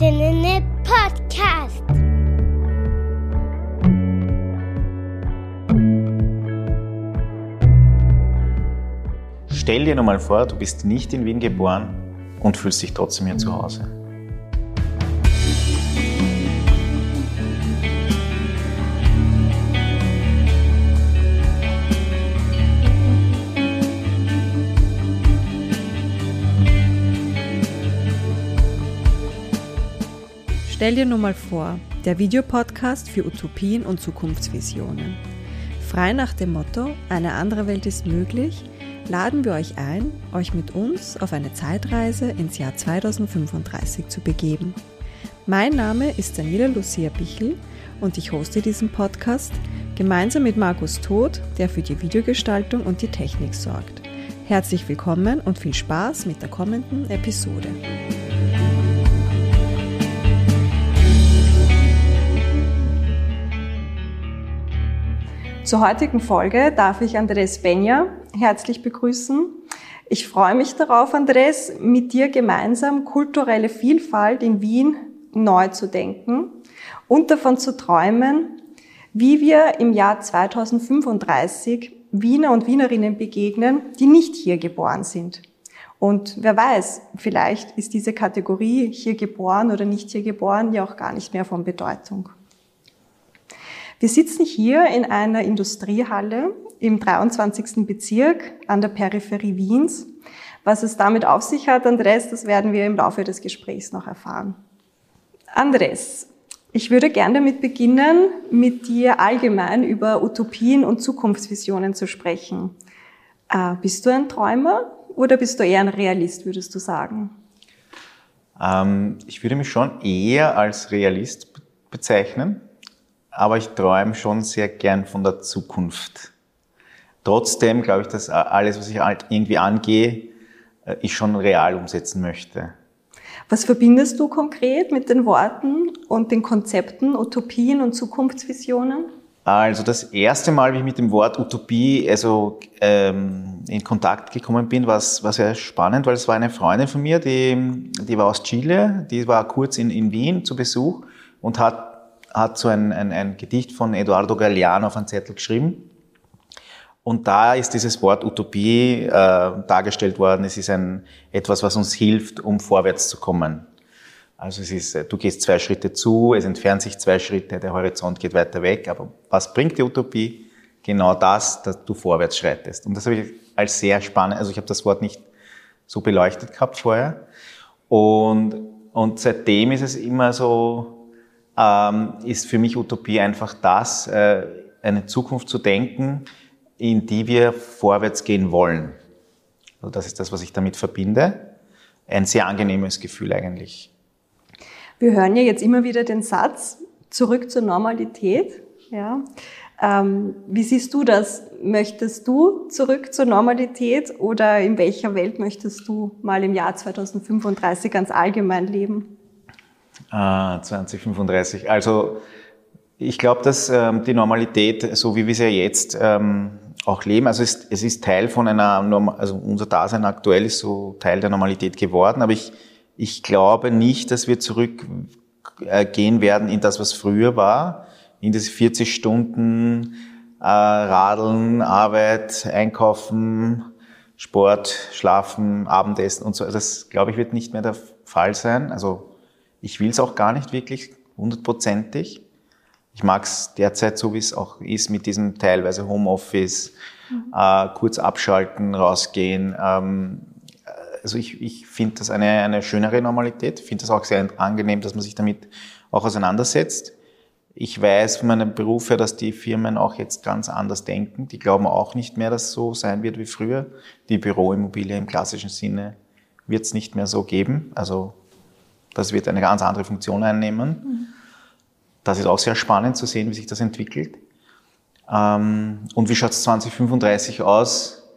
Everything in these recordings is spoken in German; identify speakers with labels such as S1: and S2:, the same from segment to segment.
S1: Heldinnen Podcast.
S2: Stell dir nur mal vor, du bist nicht in Wien geboren und fühlst dich trotzdem hier zu Hause.
S3: Stell dir nur mal vor, der Videopodcast für Utopien und Zukunftsvisionen. Frei nach dem Motto, eine andere Welt ist möglich, laden wir euch ein, euch mit uns auf eine Zeitreise ins Jahr 2035 zu begeben. Mein Name ist Daniela Lucia Bichel und ich hoste diesen Podcast gemeinsam mit Markus Todt, der für die Videogestaltung und die Technik sorgt. Herzlich willkommen und viel Spaß mit der kommenden Episode. Zur heutigen Folge darf ich Andres Benja herzlich begrüßen. Ich freue mich darauf, Andres, mit dir gemeinsam kulturelle Vielfalt in Wien neu zu denken und davon zu träumen, wie wir im Jahr 2035 Wiener und Wienerinnen begegnen, die nicht hier geboren sind. Und wer weiß, vielleicht ist diese Kategorie hier geboren oder nicht hier geboren ja auch gar nicht mehr von Bedeutung. Wir sitzen hier in einer Industriehalle im 23. Bezirk an der Peripherie Wiens. Was es damit auf sich hat, Andres, das werden wir im Laufe des Gesprächs noch erfahren. Andres, ich würde gerne damit beginnen, mit dir allgemein über Utopien und Zukunftsvisionen zu sprechen. Äh, bist du ein Träumer oder bist du eher ein Realist, würdest du sagen?
S2: Ähm, ich würde mich schon eher als Realist bezeichnen aber ich träume schon sehr gern von der Zukunft. Trotzdem glaube ich, dass alles, was ich halt irgendwie angehe, äh, ich schon real umsetzen möchte.
S3: Was verbindest du konkret mit den Worten und den Konzepten Utopien und Zukunftsvisionen?
S2: Also das erste Mal, wie ich mit dem Wort Utopie also ähm, in Kontakt gekommen bin, war, war sehr spannend, weil es war eine Freundin von mir, die, die war aus Chile, die war kurz in, in Wien zu Besuch und hat hat so ein, ein, ein Gedicht von Eduardo Galeano auf einen Zettel geschrieben. Und da ist dieses Wort Utopie äh, dargestellt worden. Es ist ein, etwas, was uns hilft, um vorwärts zu kommen. Also es ist, äh, du gehst zwei Schritte zu, es entfernt sich zwei Schritte, der Horizont geht weiter weg. Aber was bringt die Utopie? Genau das, dass du vorwärts schreitest. Und das habe ich als sehr spannend, also ich habe das Wort nicht so beleuchtet gehabt vorher. Und, und seitdem ist es immer so, ähm, ist für mich Utopie einfach das, äh, eine Zukunft zu denken, in die wir vorwärts gehen wollen. Also das ist das, was ich damit verbinde. Ein sehr angenehmes Gefühl eigentlich.
S3: Wir hören ja jetzt immer wieder den Satz, zurück zur Normalität. Ja. Ähm, wie siehst du das? Möchtest du zurück zur Normalität oder in welcher Welt möchtest du mal im Jahr 2035 ganz allgemein leben?
S2: Ah, 2035. Also ich glaube, dass ähm, die Normalität, so wie wir sie ja jetzt ähm, auch leben, also es, es ist Teil von einer, Norm also unser Dasein aktuell ist so Teil der Normalität geworden, aber ich, ich glaube nicht, dass wir zurückgehen äh, werden in das, was früher war, in diese 40 Stunden äh, Radeln, Arbeit, Einkaufen, Sport, Schlafen, Abendessen und so. Das, glaube ich, wird nicht mehr der Fall sein. Also ich will es auch gar nicht wirklich hundertprozentig. Ich mag es derzeit so, wie es auch ist, mit diesem teilweise Homeoffice, mhm. äh, kurz abschalten, rausgehen. Ähm, also ich, ich finde das eine, eine schönere Normalität. Ich finde das auch sehr angenehm, dass man sich damit auch auseinandersetzt. Ich weiß von meinem Beruf her, dass die Firmen auch jetzt ganz anders denken. Die glauben auch nicht mehr, dass es so sein wird wie früher. Die Büroimmobilie im klassischen Sinne wird es nicht mehr so geben. Also das wird eine ganz andere Funktion einnehmen. Das ist auch sehr spannend zu sehen, wie sich das entwickelt. Ähm, und wie schaut es 2035 aus?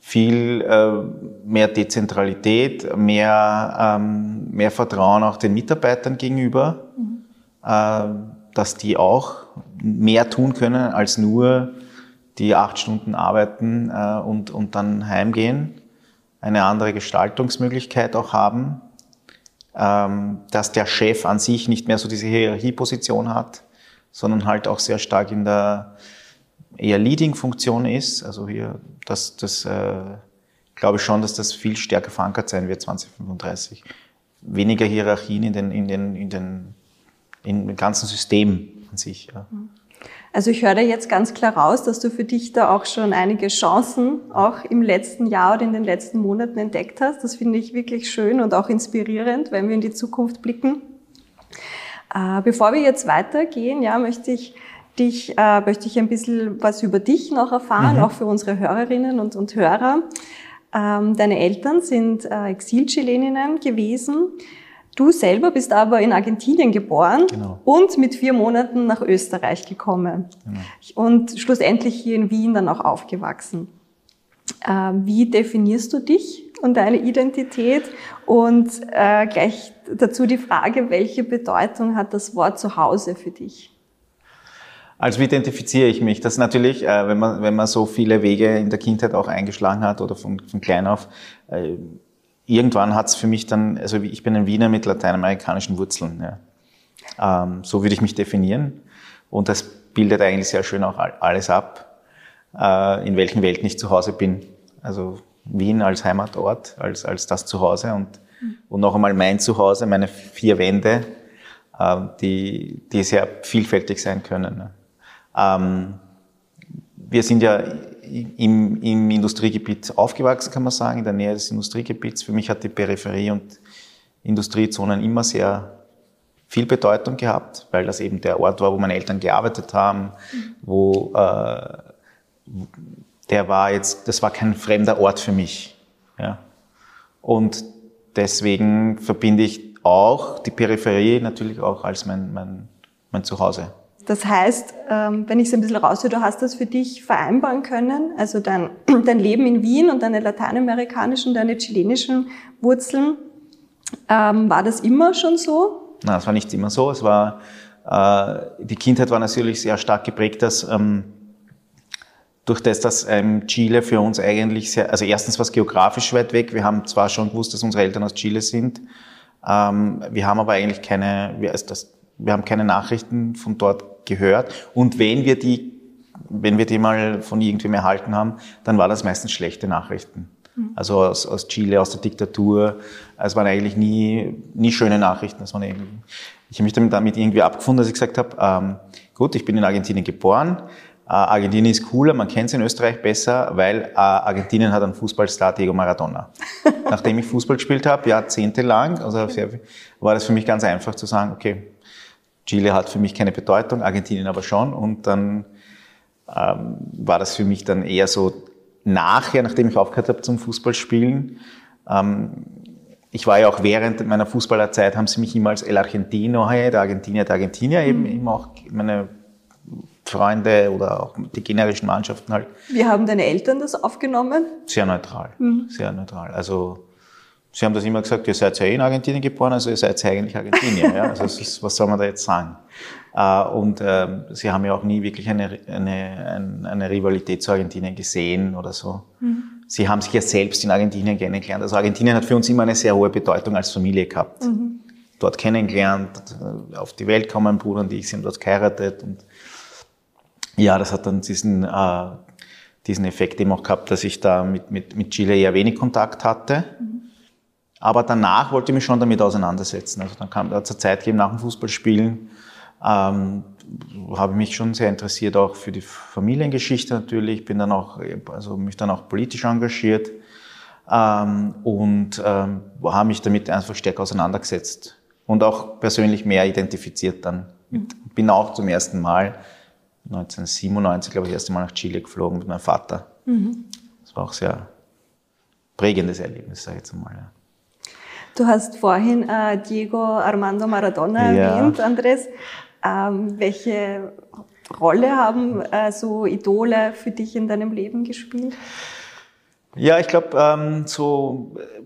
S2: Viel äh, mehr Dezentralität, mehr, ähm, mehr Vertrauen auch den Mitarbeitern gegenüber, äh, dass die auch mehr tun können als nur die acht Stunden arbeiten äh, und, und dann heimgehen, eine andere Gestaltungsmöglichkeit auch haben dass der Chef an sich nicht mehr so diese Hierarchieposition hat, sondern halt auch sehr stark in der eher Leading-Funktion ist. Also hier, das, das äh, glaube ich schon, dass das viel stärker verankert sein wird 2035. Weniger Hierarchien in den, in den, in den, in dem ganzen System an sich. Ja.
S3: Also ich höre da jetzt ganz klar raus, dass du für dich da auch schon einige Chancen auch im letzten Jahr oder in den letzten Monaten entdeckt hast. Das finde ich wirklich schön und auch inspirierend, wenn wir in die Zukunft blicken. Äh, bevor wir jetzt weitergehen, ja, möchte ich dich, äh, möchte ich ein bisschen was über dich noch erfahren, mhm. auch für unsere Hörerinnen und, und Hörer. Ähm, deine Eltern sind äh, Exilchileninnen gewesen. Du selber bist aber in Argentinien geboren genau. und mit vier Monaten nach Österreich gekommen genau. und schlussendlich hier in Wien dann auch aufgewachsen. Äh, wie definierst du dich und deine Identität? Und äh, gleich dazu die Frage, welche Bedeutung hat das Wort Zuhause für dich?
S2: Also wie identifiziere ich mich? Das ist natürlich, äh, wenn man wenn man so viele Wege in der Kindheit auch eingeschlagen hat oder von, von klein auf, äh, irgendwann hat es für mich dann, also ich bin ein Wiener mit lateinamerikanischen Wurzeln. Ja. Ähm, so würde ich mich definieren. Und das bildet eigentlich sehr schön auch alles ab, äh, in welchen Welten ich zu Hause bin. Also Wien als Heimatort, als, als das Zuhause und, mhm. und noch einmal mein Zuhause, meine vier Wände, äh, die, die sehr vielfältig sein können. Ne. Ähm, wir sind ja im, im Industriegebiet aufgewachsen, kann man sagen, in der Nähe des Industriegebiets. Für mich hat die Peripherie und Industriezonen immer sehr viel Bedeutung gehabt, weil das eben der Ort war, wo meine Eltern gearbeitet haben, wo äh, der war jetzt, das war kein fremder Ort für mich. Ja. Und deswegen verbinde ich auch die Peripherie natürlich auch als mein, mein, mein Zuhause.
S3: Das heißt, ähm, wenn ich es ein bisschen raushöre, du hast das für dich vereinbaren können, also dein, dein Leben in Wien und deine lateinamerikanischen, deine chilenischen Wurzeln. Ähm, war das immer schon so?
S2: Nein, es war nicht immer so. Es war, äh, die Kindheit war natürlich sehr stark geprägt, dass ähm, durch das, dass Chile für uns eigentlich sehr, also erstens war es geografisch weit weg. Wir haben zwar schon gewusst, dass unsere Eltern aus Chile sind, wir haben aber eigentlich keine, wir, also das, wir haben keine Nachrichten von dort gehört. Und wenn wir die, wenn wir die mal von irgendwem erhalten haben, dann war das meistens schlechte Nachrichten. Mhm. Also aus, aus Chile, aus der Diktatur. Es waren eigentlich nie, nie schöne Nachrichten. Das waren irgendwie, ich habe mich damit irgendwie abgefunden, dass ich gesagt habe, ähm, gut, ich bin in Argentinien geboren. Äh, Argentinien ist cooler, man kennt es in Österreich besser, weil äh, Argentinien hat einen Fußballstar Diego Maradona. Nachdem ich Fußball gespielt habe, jahrzehntelang, also sehr, war das für mich ganz einfach zu sagen, okay, Chile hat für mich keine Bedeutung, Argentinien aber schon. Und dann ähm, war das für mich dann eher so nachher, nachdem ich aufgehört habe zum Fußballspielen. Ähm, ich war ja auch während meiner Fußballerzeit, haben sie mich immer als El Argentino, hey, der Argentinier, der Argentinier, eben, mhm. eben auch meine Freunde oder auch die generischen Mannschaften halt.
S3: Wie haben deine Eltern das aufgenommen?
S2: Sehr neutral, mhm. sehr neutral. Also Sie haben das immer gesagt, ihr seid ja eh in Argentinien geboren, also ihr seid ja eigentlich Argentinier. ja? Also ist, was soll man da jetzt sagen? Äh, und ähm, sie haben ja auch nie wirklich eine, eine, eine Rivalität zu Argentinien gesehen oder so. Mhm. Sie haben sich ja selbst in Argentinien kennengelernt. Also Argentinien hat für uns immer eine sehr hohe Bedeutung als Familie gehabt. Mhm. Dort kennengelernt, auf die Welt kommen, mein Bruder und ich sind dort geheiratet. Und ja, das hat dann diesen, äh, diesen Effekt eben auch gehabt, dass ich da mit, mit, mit Chile eher wenig Kontakt hatte. Mhm aber danach wollte ich mich schon damit auseinandersetzen. Also dann kam da zur Zeit gegeben nach dem Fußballspielen, ähm, habe ich mich schon sehr interessiert auch für die Familiengeschichte natürlich, bin dann auch, also mich dann auch politisch engagiert ähm, und ähm, habe mich damit einfach stärker auseinandergesetzt und auch persönlich mehr identifiziert dann. Mit, bin auch zum ersten Mal 1997, glaube ich, das erste Mal nach Chile geflogen mit meinem Vater. Mhm. Das war auch sehr prägendes Erlebnis, sage ich jetzt einmal. Ja.
S3: Du hast vorhin äh, Diego Armando Maradona ja. erwähnt, Andres. Ähm, welche Rolle haben äh, so Idole für dich in deinem Leben gespielt?
S2: Ja, ich glaube, ähm, so äh,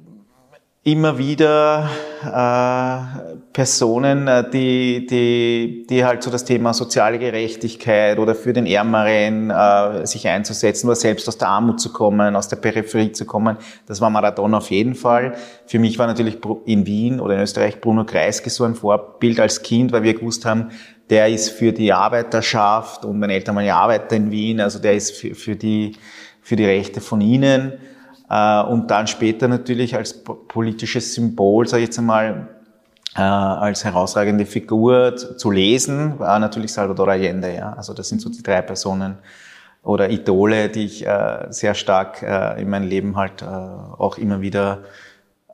S2: immer wieder äh, Personen, äh, die, die, die halt so das Thema soziale Gerechtigkeit oder für den Ärmeren äh, sich einzusetzen oder selbst aus der Armut zu kommen, aus der Peripherie zu kommen, das war Maradona auf jeden Fall. Für mich war natürlich in Wien oder in Österreich Bruno Kreisky so ein Vorbild als Kind, weil wir gewusst haben, der ist für die Arbeiterschaft und meine Eltern waren ja Arbeiter in Wien, also der ist für, für, die, für die Rechte von ihnen. Äh, und dann später natürlich als politisches Symbol, sage ich jetzt einmal, äh, als herausragende Figur zu lesen, war natürlich Salvador Allende. Ja? Also das sind so die drei Personen oder Idole, die ich äh, sehr stark in meinem Leben halt auch immer wieder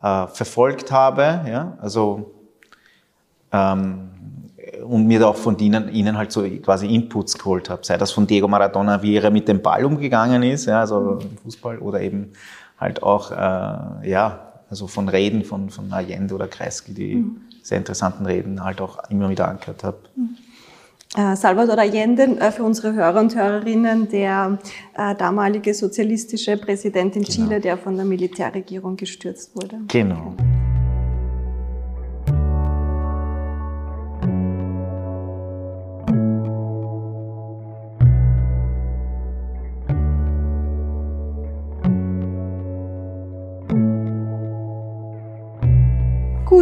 S2: verfolgt habe. Ja? Also ähm, und mir da auch von ihnen, ihnen halt so quasi Inputs geholt habe. Sei das von Diego Maradona, wie er mit dem Ball umgegangen ist, ja, also Fußball, oder eben halt auch, äh, ja, also von Reden von, von Allende oder Kreisky, die mhm. sehr interessanten Reden halt auch immer wieder angehört habe. Mhm.
S3: Äh, Salvador Allende, äh, für unsere Hörer und Hörerinnen, der äh, damalige sozialistische Präsident in genau. Chile, der von der Militärregierung gestürzt wurde.
S2: Genau.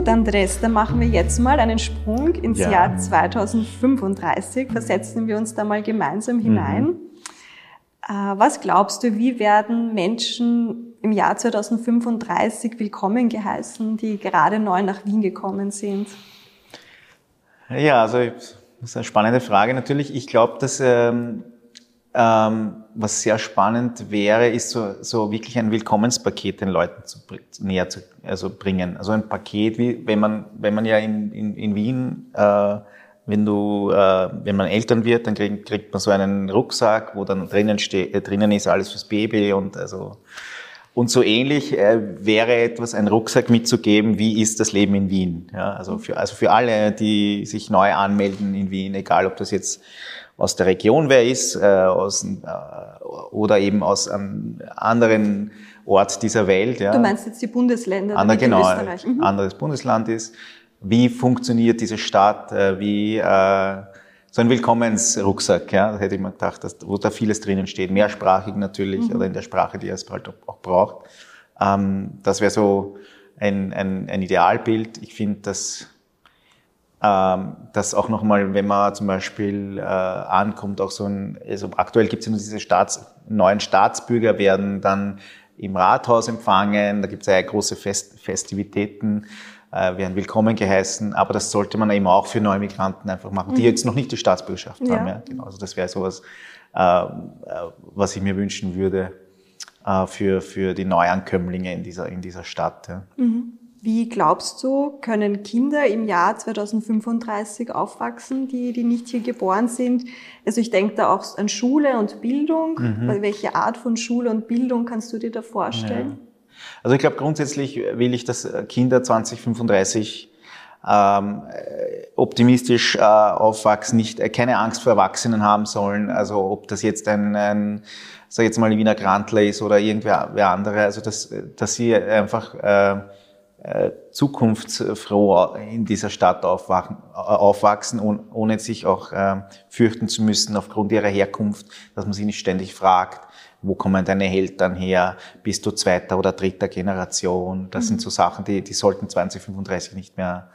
S3: Gut, Andres, dann machen wir jetzt mal einen Sprung ins ja. Jahr 2035. Versetzen wir uns da mal gemeinsam hinein. Mhm. Äh, was glaubst du, wie werden Menschen im Jahr 2035 willkommen geheißen, die gerade neu nach Wien gekommen sind?
S2: Ja, also das ist eine spannende Frage natürlich. Ich glaube, dass ähm, ähm, was sehr spannend wäre, ist so, so wirklich ein Willkommenspaket den Leuten zu, näher zu also bringen. Also ein Paket, wie wenn man, wenn man ja in, in, in Wien, äh, wenn du, äh, wenn man Eltern wird, dann kriegt, kriegt man so einen Rucksack, wo dann drinnen steht, äh, drinnen ist alles fürs Baby und also und so ähnlich äh, wäre etwas, ein Rucksack mitzugeben, wie ist das Leben in Wien. Ja, also für, also für alle, die sich neu anmelden in Wien, egal ob das jetzt aus der Region wer ist, äh, aus, äh, oder eben aus einem anderen Ort dieser Welt. Ja.
S3: Du meinst jetzt die Bundesländer,
S2: Ander, genau, Österreich. Mhm. anderes Bundesland ist. Wie funktioniert diese Stadt? Äh, wie äh, so ein Willkommensrucksack, ja, das hätte ich mir gedacht, dass, wo da vieles drinnen steht, mehrsprachig natürlich mhm. oder in der Sprache, die es halt auch braucht. Ähm, das wäre so ein, ein, ein Idealbild. Ich finde, dass ähm, dass auch nochmal, wenn man zum Beispiel äh, ankommt, auch so ein, also aktuell gibt es ja nur diese Staats, neuen Staatsbürger werden dann im Rathaus empfangen, da gibt es ja große Fest, Festivitäten, äh, werden willkommen geheißen, aber das sollte man eben auch für neue Migranten einfach machen, die mhm. jetzt noch nicht die Staatsbürgerschaft ja. haben. Ja? Genau, also das wäre sowas, äh, äh, was ich mir wünschen würde äh, für, für die Neuankömmlinge in dieser, in dieser Stadt. Ja. Mhm.
S3: Wie glaubst du, können Kinder im Jahr 2035 aufwachsen, die, die nicht hier geboren sind? Also ich denke da auch an Schule und Bildung. Mhm. Welche Art von Schule und Bildung kannst du dir da vorstellen? Ja.
S2: Also ich glaube, grundsätzlich will ich, dass Kinder 2035 ähm, optimistisch äh, aufwachsen, nicht äh, keine Angst vor Erwachsenen haben sollen. Also ob das jetzt ein, ein sag jetzt mal Wiener Grantler ist oder irgendwer wer andere, also dass, dass sie einfach äh, äh, zukunftsfroh in dieser Stadt äh, aufwachsen, ohne sich auch äh, fürchten zu müssen aufgrund ihrer Herkunft, dass man sich nicht ständig fragt, wo kommen deine Eltern her, bist du zweiter oder dritter Generation. Das mhm. sind so Sachen, die, die sollten 2035 nicht mehr,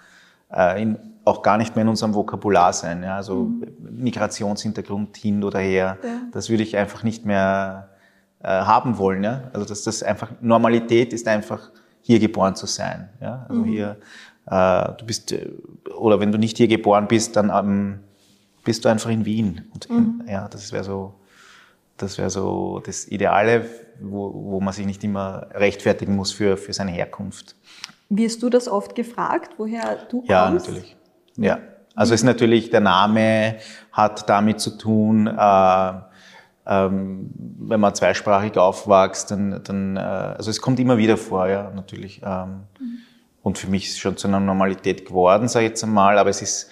S2: äh, in, auch gar nicht mehr in unserem Vokabular sein. Ja? Also mhm. Migrationshintergrund hin oder her, ja. das würde ich einfach nicht mehr äh, haben wollen. Ja? Also dass das einfach, Normalität ist einfach hier geboren zu sein. Ja? Also mhm. hier, äh, du bist, äh, oder wenn du nicht hier geboren bist, dann ähm, bist du einfach in Wien. Und, mhm. Ja, das wäre so, das wäre so das Ideale, wo, wo man sich nicht immer rechtfertigen muss für, für seine Herkunft.
S3: Wirst du das oft gefragt, woher du kommst?
S2: Ja, natürlich. Ja. Also es ist natürlich, der Name hat damit zu tun, äh, ähm, wenn man zweisprachig aufwächst, dann, dann äh, also es kommt immer wieder vor, ja, natürlich. Ähm, mhm. Und für mich ist es schon zu einer Normalität geworden, sage ich jetzt einmal, aber es ist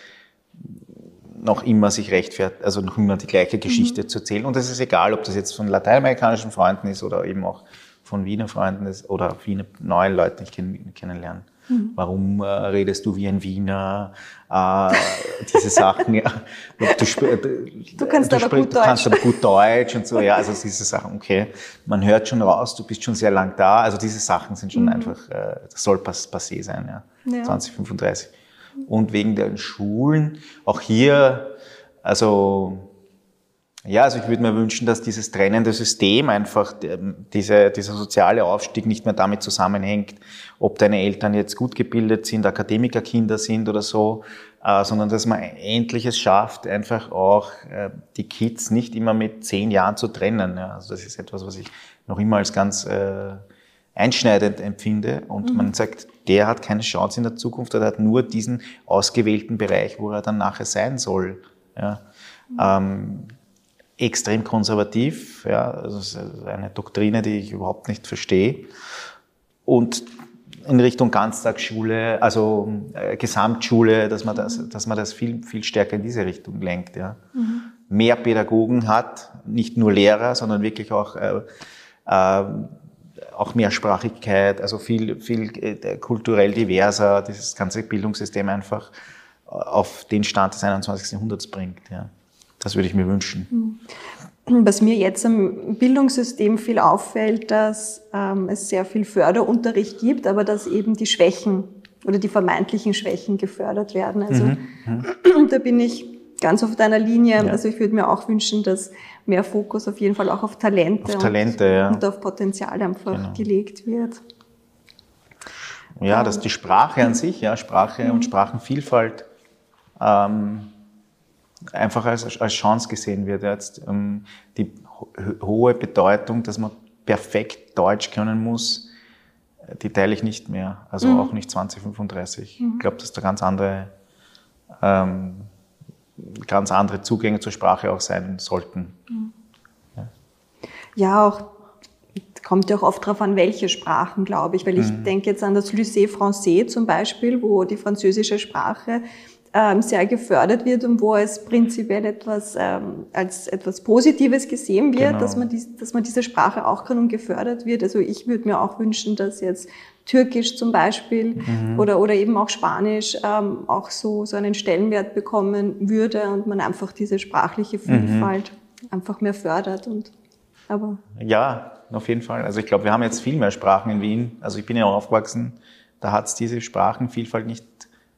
S2: noch immer sich rechtfertigt, also noch immer die gleiche Geschichte mhm. zu erzählen. Und es ist egal, ob das jetzt von lateinamerikanischen Freunden ist oder eben auch von Wiener Freunden ist oder Wiener neuen Leuten, kenn, kennenlernen. Mhm. Warum äh, redest du wie ein Wiener? Äh, diese Sachen, ja. Du,
S3: du kannst
S2: du
S3: aber gut
S2: du
S3: Deutsch.
S2: kannst aber gut Deutsch und so, ja. Also diese Sachen, okay. Man hört schon raus, du bist schon sehr lang da. Also diese Sachen sind schon mhm. einfach, äh, das soll pass, passé sein, ja. ja. 2035. Und wegen den Schulen, auch hier, also, ja, also ich würde mir wünschen, dass dieses trennende System einfach, diese, dieser soziale Aufstieg nicht mehr damit zusammenhängt, ob deine Eltern jetzt gut gebildet sind, Akademikerkinder sind oder so, äh, sondern dass man endlich es schafft, einfach auch äh, die Kids nicht immer mit zehn Jahren zu trennen. Also das ist etwas, was ich noch immer als ganz äh, einschneidend empfinde und mhm. man sagt, der hat keine Chance in der Zukunft, er hat nur diesen ausgewählten Bereich, wo er dann nachher sein soll. Ja. Mhm. Ähm, extrem konservativ. Ja, also das ist eine Doktrine, die ich überhaupt nicht verstehe. Und in Richtung Ganztagsschule, also äh, Gesamtschule, dass man das, dass man das viel, viel stärker in diese Richtung lenkt. Ja. Mhm. Mehr Pädagogen hat, nicht nur Lehrer, sondern wirklich auch, äh, äh, auch Mehrsprachigkeit, also viel, viel äh, kulturell diverser, dieses ganze Bildungssystem einfach auf den Stand des 21. Jahrhunderts bringt. Ja. Das würde ich mir wünschen.
S3: Was mir jetzt am Bildungssystem viel auffällt, dass ähm, es sehr viel Förderunterricht gibt, aber dass eben die Schwächen oder die vermeintlichen Schwächen gefördert werden. Also mhm. Mhm. da bin ich ganz auf deiner Linie. Ja. Also ich würde mir auch wünschen, dass mehr Fokus auf jeden Fall auch auf Talente,
S2: auf Talente
S3: und,
S2: ja.
S3: und, auf Potenzial einfach genau. gelegt wird.
S2: Ja, dass die Sprache an sich, ja, Sprache mhm. und Sprachenvielfalt ähm, einfach als, als Chance gesehen wird. Jetzt ähm, die hohe Bedeutung, dass man perfekt Deutsch können muss, äh, die teile ich nicht mehr. Also mhm. auch nicht 2035. Mhm. Ich glaube, dass da ganz andere, ähm, ganz andere Zugänge zur Sprache auch sein sollten.
S3: Mhm. Ja. ja, auch kommt ja auch oft darauf an, welche Sprachen, glaube ich, weil ich mhm. denke jetzt an das Lycée Français zum Beispiel, wo die französische Sprache sehr gefördert wird und wo es prinzipiell etwas ähm, als etwas Positives gesehen wird, genau. dass, man die, dass man diese Sprache auch kann und gefördert wird. Also ich würde mir auch wünschen, dass jetzt Türkisch zum Beispiel mhm. oder, oder eben auch Spanisch ähm, auch so, so einen Stellenwert bekommen würde und man einfach diese sprachliche Vielfalt mhm. einfach mehr fördert. Und, aber
S2: ja, auf jeden Fall. Also ich glaube, wir haben jetzt viel mehr Sprachen in Wien. Also ich bin ja auch aufgewachsen, da hat es diese Sprachenvielfalt nicht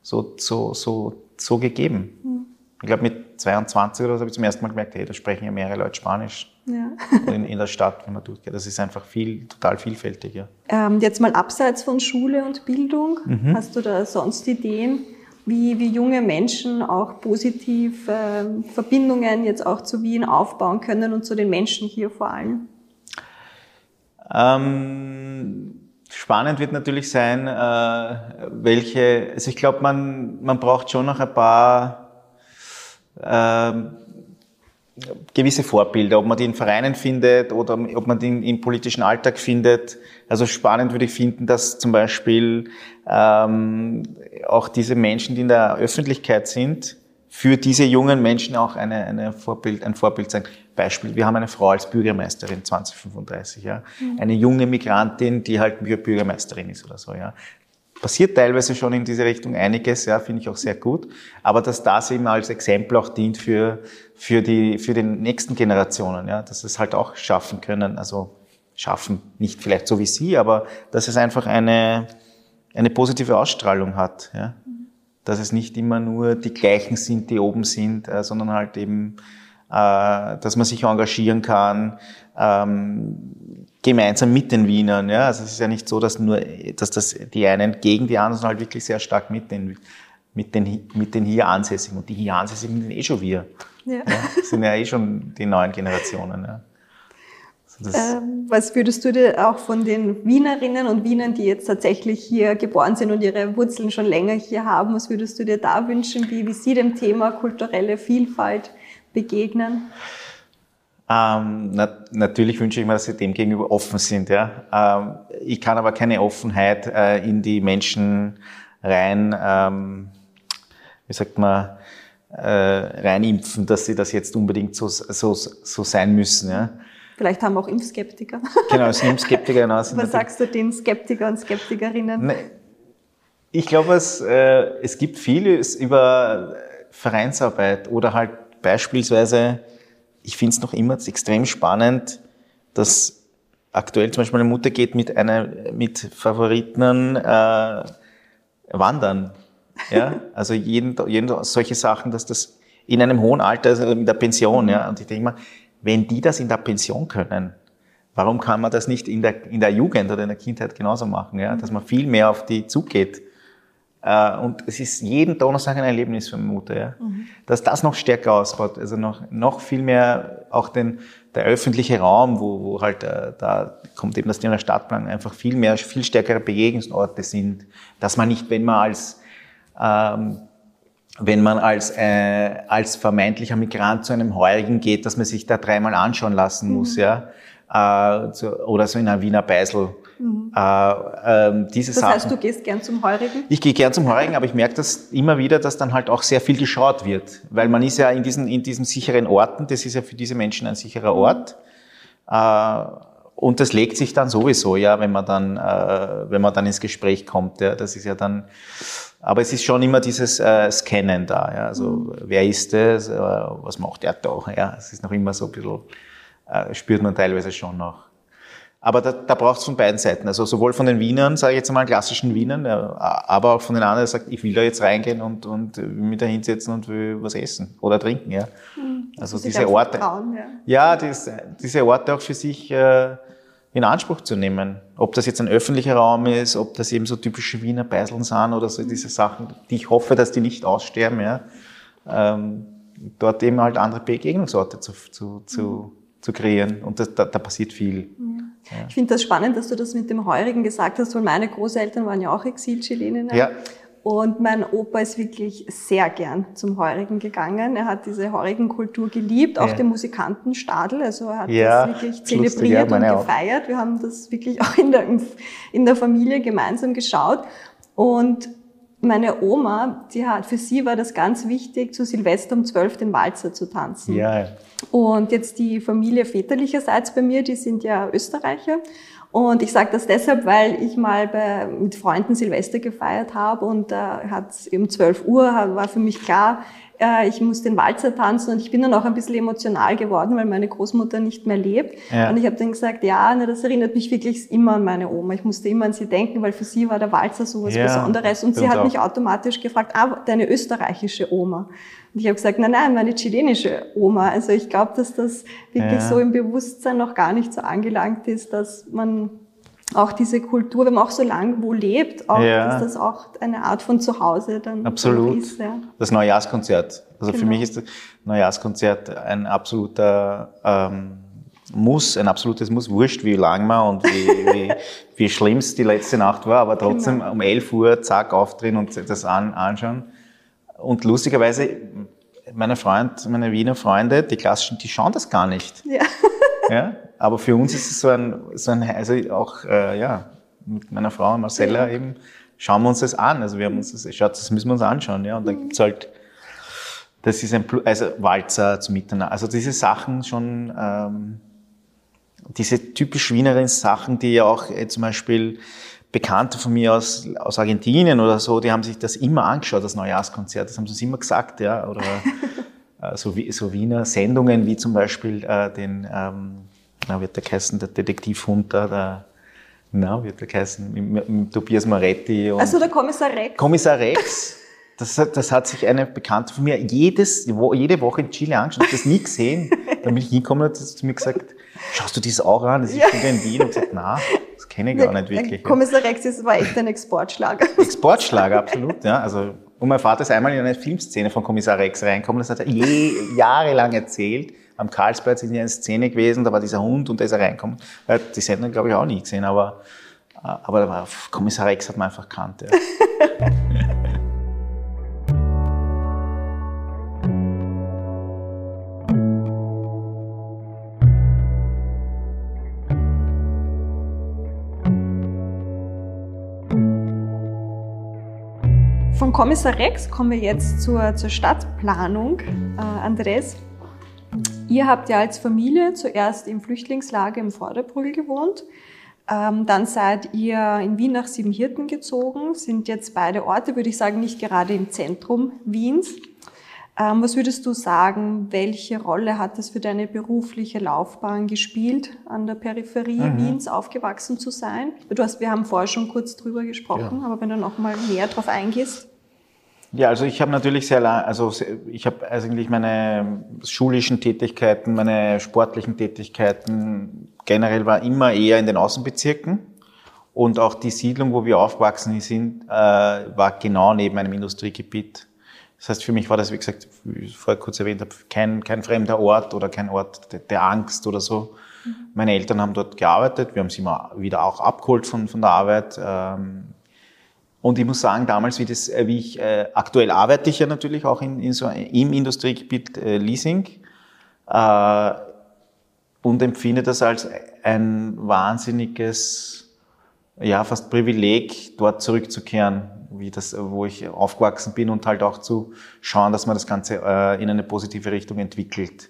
S2: so, so, so, so gegeben. Mhm. Ich glaube, mit 22 oder so habe ich zum ersten Mal gemerkt, hey, da sprechen ja mehrere Leute Spanisch ja. in, in, der Stadt, wenn man durchgeht. Das ist einfach viel, total vielfältig. Ja.
S3: Ähm, jetzt mal abseits von Schule und Bildung, mhm. hast du da sonst Ideen, wie, wie junge Menschen auch positiv äh, Verbindungen jetzt auch zu Wien aufbauen können und zu den Menschen hier vor allem?
S2: Ähm, Spannend wird natürlich sein, äh, welche, also ich glaube, man, man braucht schon noch ein paar äh, gewisse Vorbilder, ob man die in Vereinen findet oder ob man die im politischen Alltag findet. Also spannend würde ich finden, dass zum Beispiel ähm, auch diese Menschen, die in der Öffentlichkeit sind, für diese jungen Menschen auch eine, eine Vorbild, ein Vorbild sein. Beispiel, wir haben eine Frau als Bürgermeisterin 2035, ja. Mhm. Eine junge Migrantin, die halt Bürgermeisterin ist oder so, ja. Passiert teilweise schon in diese Richtung einiges, ja, finde ich auch sehr gut. Aber dass das eben als Exempel auch dient für, für die, für die nächsten Generationen, ja, dass es halt auch schaffen können, also schaffen, nicht vielleicht so wie Sie, aber dass es einfach eine, eine positive Ausstrahlung hat, ja. Mhm dass es nicht immer nur die gleichen sind, die oben sind, äh, sondern halt eben, dass man sich engagieren kann, ähm, gemeinsam mit den Wienern. Ja? Also es ist ja nicht so, dass nur, dass das die einen gegen die anderen, sondern halt wirklich sehr stark mit den, mit den, mit den hier Ansässigen. Und die hier Ansässigen sind eh schon wir. Ja. ja. Das sind ja eh schon die neuen Generationen. Ja.
S3: Ähm, was würdest du dir auch von den Wienerinnen und Wienern, die jetzt tatsächlich hier geboren sind und ihre Wurzeln schon länger hier haben, was würdest du dir da wünschen, wie, wie sie dem Thema kulturelle Vielfalt begegnen?
S2: Ähm, na, natürlich wünsche ich mir, dass sie dem gegenüber offen sind. Ja. Ähm, ich kann aber keine Offenheit äh, in die Menschen rein, ähm, wie sagt man, äh, reinimpfen, dass sie das jetzt unbedingt so, so, so sein müssen. Ja.
S3: Vielleicht haben wir auch Impfskeptiker.
S2: Genau, es sind Impfskeptiker. Genau,
S3: Was sagst du den Skeptiker und Skeptikerinnen?
S2: Ne, Ich glaube, es, äh, es gibt vieles über Vereinsarbeit oder halt beispielsweise, ich finde es noch immer extrem spannend, dass aktuell zum Beispiel eine Mutter geht mit einer mit Favoriten äh, wandern. Ja, also jeden, jeden solche Sachen, dass das in einem hohen Alter, also in der Pension, ja. Und ich denke mal, wenn die das in der Pension können, warum kann man das nicht in der, in der Jugend oder in der Kindheit genauso machen, ja? Dass man viel mehr auf die zugeht. Äh, und es ist jeden Donnerstag ein Erlebnis für meine Mutter, ja. Mhm. Dass das noch stärker ausbaut, also noch, noch viel mehr auch den, der öffentliche Raum, wo, wo halt, äh, da kommt eben das Thema Stadtplan, einfach viel mehr, viel stärkere Begegnungsorte sind, dass man nicht, wenn man als, ähm, wenn man als, äh, als vermeintlicher Migrant zu einem Heurigen geht, dass man sich da dreimal anschauen lassen muss, mhm. ja. Äh, zu, oder so in einer Wiener Beisel Mhm. Äh, ähm, diese
S3: das
S2: Sachen.
S3: heißt, du gehst gern zum Heurigen?
S2: Ich gehe gern zum Heurigen, aber ich merke das immer wieder, dass dann halt auch sehr viel geschaut wird. Weil man ist ja in diesen, in diesen sicheren Orten, das ist ja für diese Menschen ein sicherer Ort. Äh, und das legt sich dann sowieso, ja, wenn man dann, äh, wenn man dann ins Gespräch kommt. Ja, das ist ja dann, aber es ist schon immer dieses äh, Scannen da. Ja, also mhm. wer ist das? Äh, was macht der da? Ja, es ist noch immer so ein bisschen, äh, spürt man teilweise schon noch. Aber da, da braucht es von beiden Seiten. Also sowohl von den Wienern, sage ich jetzt mal, klassischen Wienern, aber auch von den anderen, der sagt, ich will da jetzt reingehen und, und mich da hinsetzen und will was essen oder trinken. Ja. Mhm. Also diese Orte. Trauen, ja, ja diese, diese Orte auch für sich äh, in Anspruch zu nehmen. Ob das jetzt ein öffentlicher Raum ist, ob das eben so typische Wiener Beiseln sind oder so diese Sachen, die ich hoffe, dass die nicht aussterben. Ja. Ähm, dort eben halt andere Begegnungsorte zu, zu, zu, mhm. zu kreieren. Und das, da, da passiert viel.
S3: Mhm. Ja. Ich finde das spannend, dass du das mit dem Heurigen gesagt hast, weil meine Großeltern waren ja auch Exil-Chileninnen. Ja. Und mein Opa ist wirklich sehr gern zum Heurigen gegangen. Er hat diese Heurigen-Kultur geliebt, auch ja. den Musikantenstadel. Also er hat ja, das wirklich zelebriert ja, und gefeiert. Auch. Wir haben das wirklich auch in der, in der Familie gemeinsam geschaut. Und meine Oma, die hat, für sie war das ganz wichtig, zu Silvester um 12 den Walzer zu tanzen. Ja. Und jetzt die Familie väterlicherseits bei mir, die sind ja Österreicher. Und ich sage das deshalb, weil ich mal bei, mit Freunden Silvester gefeiert habe und da äh, hat um 12 Uhr war für mich klar, ich muss den Walzer tanzen und ich bin dann auch ein bisschen emotional geworden, weil meine Großmutter nicht mehr lebt. Ja. Und ich habe dann gesagt, ja, na, das erinnert mich wirklich immer an meine Oma. Ich musste immer an sie denken, weil für sie war der Walzer so was ja, Besonderes. Und sie hat auch. mich automatisch gefragt, ah, deine österreichische Oma. Und ich habe gesagt, nein, nein, meine chilenische Oma. Also ich glaube, dass das wirklich ja. so im Bewusstsein noch gar nicht so angelangt ist, dass man auch diese Kultur, wenn man auch so lange wo lebt, auch, ja. dass das auch eine Art von Zuhause dann
S2: Absolut. ist. Ja. Das Neujahrskonzert. Also genau. für mich ist das Neujahrskonzert ein absoluter ähm, Muss, ein absolutes Muss. Wurscht, wie lang man und wie, wie, wie schlimm es die letzte Nacht war, aber trotzdem genau. um 11 Uhr, zack, aufdrehen und das an, anschauen. Und lustigerweise, meine Freund, meine Wiener Freunde, die klassischen, die schauen das gar nicht. Ja. ja? Aber für uns ist es so ein, so ein also auch, äh, ja, mit meiner Frau Marcella ja. eben, schauen wir uns das an. Also wir haben uns das, schaut, das müssen wir uns anschauen, ja. Und dann gibt's halt, das ist ein, also Walzer zum Miteinander. Also diese Sachen schon, ähm, diese typisch Wienerin Sachen, die ja auch äh, zum Beispiel Bekannte von mir aus, aus Argentinien oder so, die haben sich das immer angeschaut, das Neujahrskonzert. Das haben sie uns immer gesagt, ja. Oder äh, so, wie, so Wiener Sendungen wie zum Beispiel äh, den ähm, na, wird der heißen, der Detektivhund da, der, na, wird der heißen, mit, mit Tobias Moretti.
S3: Und also der Kommissar Rex.
S2: Kommissar Rex. Das, das hat sich eine Bekannte von mir jedes, jede Woche in Chile angeschaut, ich das nie gesehen. Dann bin ich hingekommen und hat zu mir gesagt, schaust du das auch an? Das ist ja. wieder in Wien. Und gesagt, na, das kenne ich gar nicht wirklich.
S3: Kommissar Rex das war echt ein Exportschlager.
S2: Exportschlager, absolut, ja. Also, und mein Vater ist einmal in eine Filmszene von Kommissar Rex reingekommen, das hat er jahrelang erzählt am Karlsplatz in eine Szene gewesen, da war dieser Hund und da ist er reingekommen. Die Sendung glaube ich auch nie gesehen, aber, äh, aber da war, Kommissar Rex hat man einfach kannt. Ja.
S3: Von Kommissar Rex kommen wir jetzt zur, zur Stadtplanung. Äh, Andres, Ihr habt ja als Familie zuerst im Flüchtlingslager im Vorderbrügel gewohnt. Ähm, dann seid ihr in Wien nach Siebenhirten gezogen, sind jetzt beide Orte, würde ich sagen, nicht gerade im Zentrum Wiens. Ähm, was würdest du sagen, welche Rolle hat es für deine berufliche Laufbahn gespielt, an der Peripherie mhm. Wiens aufgewachsen zu sein? Du hast, wir haben vorher schon kurz drüber gesprochen, ja. aber wenn du noch mal näher drauf eingehst.
S2: Ja, also ich habe natürlich sehr lang, also ich habe eigentlich meine schulischen Tätigkeiten, meine sportlichen Tätigkeiten generell war immer eher in den Außenbezirken. Und auch die Siedlung, wo wir aufgewachsen sind, äh, war genau neben einem Industriegebiet. Das heißt, für mich war das, wie gesagt, wie ich vorher kurz erwähnt habe, kein, kein fremder Ort oder kein Ort der, der Angst oder so. Mhm. Meine Eltern haben dort gearbeitet, wir haben sie immer wieder auch abgeholt von, von der Arbeit. Ähm, und ich muss sagen, damals, wie, das, äh, wie ich, äh, aktuell arbeite ich ja natürlich auch in, in so, im Industriegebiet äh, Leasing äh, und empfinde das als ein wahnsinniges, ja, fast Privileg, dort zurückzukehren, wie das, wo ich aufgewachsen bin und halt auch zu schauen, dass man das Ganze äh, in eine positive Richtung entwickelt.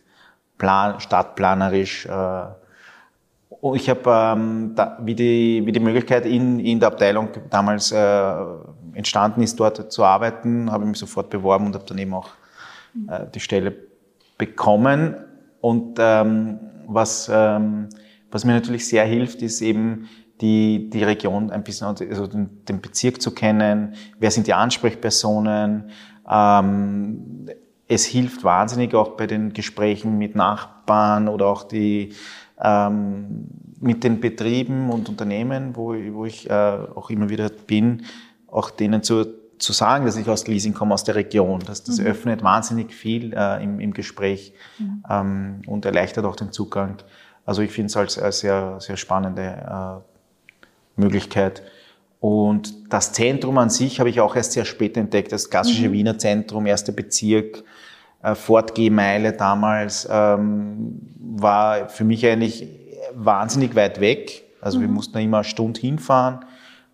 S2: Plan, stadtplanerisch, äh, Oh, ich habe, ähm, da, wie, die, wie die Möglichkeit in, in der Abteilung damals äh, entstanden ist, dort zu arbeiten, habe ich mich sofort beworben und habe dann eben auch äh, die Stelle bekommen. Und ähm, was, ähm, was mir natürlich sehr hilft, ist eben die, die Region ein bisschen, also den, den Bezirk zu kennen, wer sind die Ansprechpersonen. Ähm, es hilft wahnsinnig auch bei den Gesprächen mit Nachbarn oder auch die ähm, mit den Betrieben und Unternehmen, wo, wo ich äh, auch immer wieder bin, auch denen zu, zu sagen, dass ich aus Leasing komme, aus der Region. Das, das mhm. öffnet wahnsinnig viel äh, im, im Gespräch mhm. ähm, und erleichtert auch den Zugang. Also ich finde es als, als sehr, sehr spannende äh, Möglichkeit. Und das Zentrum an sich habe ich auch erst sehr spät entdeckt, das klassische mhm. Wiener Zentrum, erster Bezirk, äh, Fortgehmeile damals ähm, war für mich eigentlich wahnsinnig weit weg. Also mhm. wir mussten immer eine Stunde hinfahren,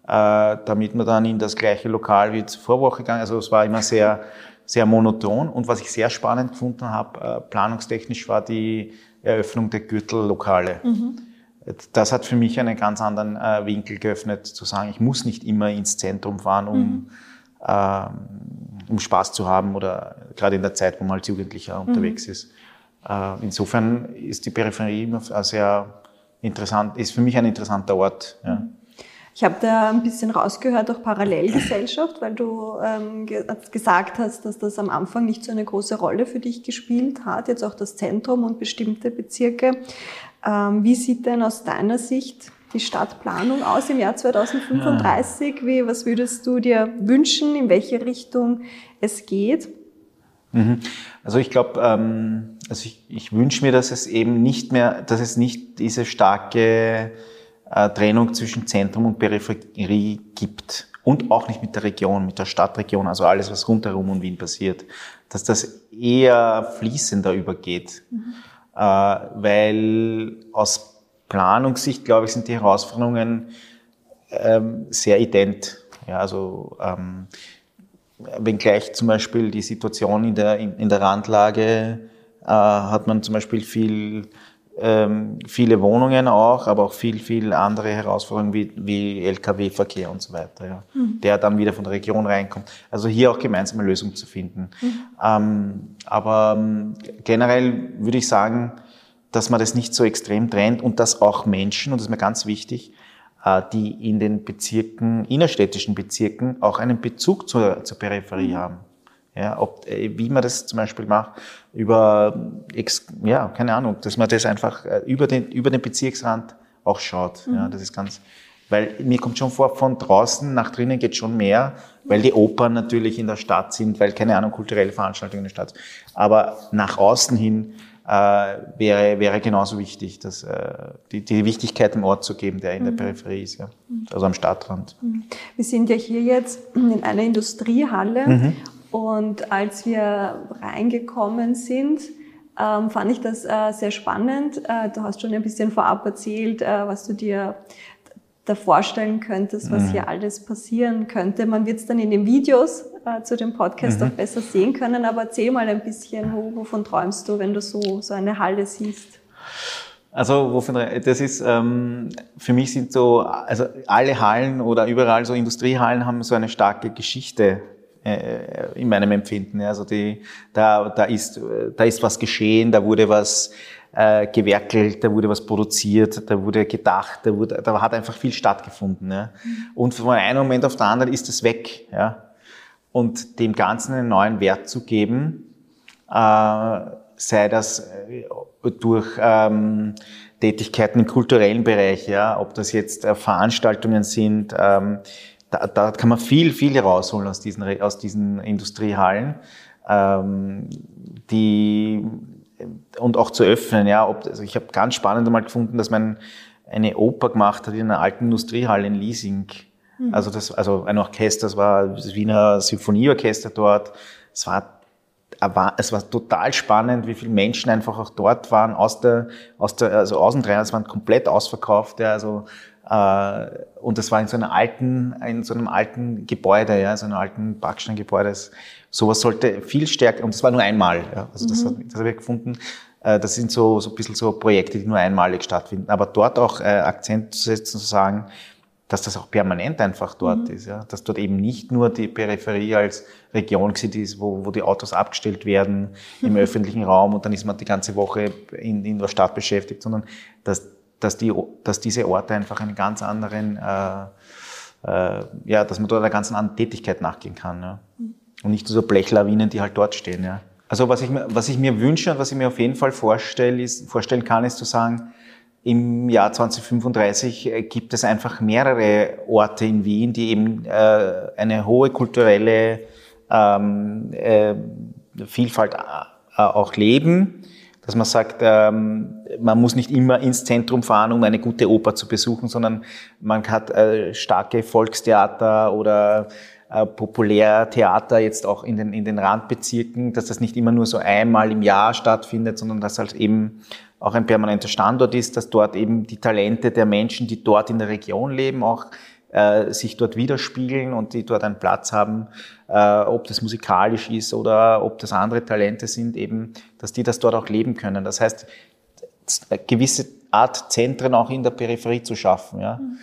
S2: äh, damit wir dann in das gleiche Lokal wie zur Vorwoche gegangen. Also es war immer sehr, sehr monoton. Und was ich sehr spannend gefunden habe, äh, planungstechnisch, war die Eröffnung der Gürtellokale. Mhm. Das hat für mich einen ganz anderen äh, Winkel geöffnet, zu sagen, ich muss nicht immer ins Zentrum fahren, um mhm ähm, um Spaß zu haben oder gerade in der Zeit, wo man als Jugendlicher unterwegs mhm. ist. Äh, insofern ist die Peripherie immer sehr interessant, ist für mich ein interessanter Ort. Ja.
S3: Ich habe da ein bisschen rausgehört, auch Parallelgesellschaft, weil du ähm, gesagt hast, dass das am Anfang nicht so eine große Rolle für dich gespielt hat, jetzt auch das Zentrum und bestimmte Bezirke. Ähm, wie sieht denn aus deiner Sicht die Stadtplanung aus im Jahr 2035? Ja. Wie, was würdest du dir wünschen, in welche Richtung es geht?
S2: Mhm. Also ich glaube, ähm, also ich, ich wünsche mir, dass es eben nicht mehr, dass es nicht diese starke äh, Trennung zwischen Zentrum und Peripherie gibt und auch nicht mit der Region, mit der Stadtregion, also alles, was rundherum um Wien passiert, dass das eher fließender übergeht, mhm. äh, weil aus Planungssicht, glaube ich, sind die Herausforderungen ähm, sehr ident. Ja, also ähm, wenngleich zum Beispiel die Situation in der, in, in der Randlage äh, hat man zum Beispiel viel, ähm, viele Wohnungen auch, aber auch viel, viel andere Herausforderungen wie, wie Lkw-Verkehr und so weiter, ja, mhm. der dann wieder von der Region reinkommt. Also hier auch gemeinsame Lösungen zu finden. Mhm. Ähm, aber ähm, generell würde ich sagen, dass man das nicht so extrem trennt und dass auch Menschen, und das ist mir ganz wichtig, äh, die in den Bezirken, innerstädtischen Bezirken, auch einen Bezug zur, zur Peripherie mhm. haben. Ja, ob, äh, wie man das zum Beispiel macht, über, ja, keine Ahnung, dass man das einfach äh, über den, über den Bezirksrand auch schaut. Mhm. Ja, das ist ganz, weil mir kommt schon vor, von draußen nach drinnen geht schon mehr, weil die Opern natürlich in der Stadt sind, weil, keine Ahnung, kulturelle Veranstaltungen in der Stadt sind. Aber nach außen hin äh, wäre, wäre genauso wichtig, dass, äh, die, die Wichtigkeit im Ort zu geben, der in mhm. der Peripherie ist, ja. also am Stadtrand.
S3: Mhm. Wir sind ja hier jetzt in einer Industriehalle mhm. und als wir reingekommen sind, ähm, fand ich das äh, sehr spannend. Äh, du hast schon ein bisschen vorab erzählt, äh, was du dir da vorstellen könntest, was mhm. hier alles passieren könnte. Man wird es dann in den Videos äh, zu dem Podcast mhm. auch besser sehen können, aber erzähl mal ein bisschen, wo, wovon träumst du, wenn du so, so eine Halle siehst?
S2: Also wovon, das ist ähm, für mich sind so also alle Hallen oder überall so Industriehallen haben so eine starke Geschichte äh, in meinem Empfinden. Also die, da, da ist da ist was geschehen, da wurde was äh, gewerkelt, da wurde was produziert, da wurde gedacht, da wurde da hat einfach viel stattgefunden. Ja. Und von einem Moment auf den anderen ist es weg. Ja. Und dem Ganzen einen neuen Wert zu geben. Äh, sei das äh, durch ähm, Tätigkeiten im kulturellen Bereich, ja, ob das jetzt äh, Veranstaltungen sind, ähm, da, da kann man viel, viel rausholen aus diesen, aus diesen Industriehallen, ähm, die und auch zu öffnen, ja. Ob, also ich habe ganz spannend einmal gefunden, dass man eine Oper gemacht hat in einer alten Industriehalle in Leasing. Mhm. Also das, also ein Orchester, das war das Wiener Symphonieorchester dort. Es war es war total spannend, wie viele Menschen einfach auch dort waren, aus der, aus der, also Außentrainer, es waren komplett ausverkauft, ja, also, äh, und das war in so einer alten, in so einem alten Gebäude, ja, so einem alten Backsteingebäude. Sowas sollte viel stärker, und das war nur einmal, ja, also das, mhm. das habe ich gefunden, äh, das sind so, so ein bisschen so Projekte, die nur einmalig stattfinden, aber dort auch äh, Akzent zu setzen, zu sagen, dass das auch permanent einfach dort mhm. ist, ja, dass dort eben nicht nur die Peripherie als Region ist, wo, wo die Autos abgestellt werden im mhm. öffentlichen Raum und dann ist man die ganze Woche in, in der Stadt beschäftigt, sondern dass, dass, die, dass diese Orte einfach einen ganz anderen, äh, äh, ja, dass man dort einer ganz anderen Tätigkeit nachgehen kann, ja. Mhm. und nicht nur so Blechlawinen, die halt dort stehen, ja. Also was ich, was ich mir wünsche und was ich mir auf jeden Fall vorstelle, ist, vorstellen kann, ist zu sagen, im Jahr 2035 äh, gibt es einfach mehrere Orte in Wien, die eben äh, eine hohe kulturelle ähm, äh, Vielfalt äh, auch leben. Dass man sagt, ähm, man muss nicht immer ins Zentrum fahren, um eine gute Oper zu besuchen, sondern man hat äh, starke Volkstheater oder Populärtheater jetzt auch in den, in den Randbezirken, dass das nicht immer nur so einmal im Jahr stattfindet, sondern dass halt eben auch ein permanenter Standort ist, dass dort eben die Talente der Menschen, die dort in der Region leben, auch äh, sich dort widerspiegeln und die dort einen Platz haben, äh, ob das musikalisch ist oder ob das andere Talente sind, eben, dass die das dort auch leben können. Das heißt, eine gewisse Art Zentren auch in der Peripherie zu schaffen, ja. Mhm.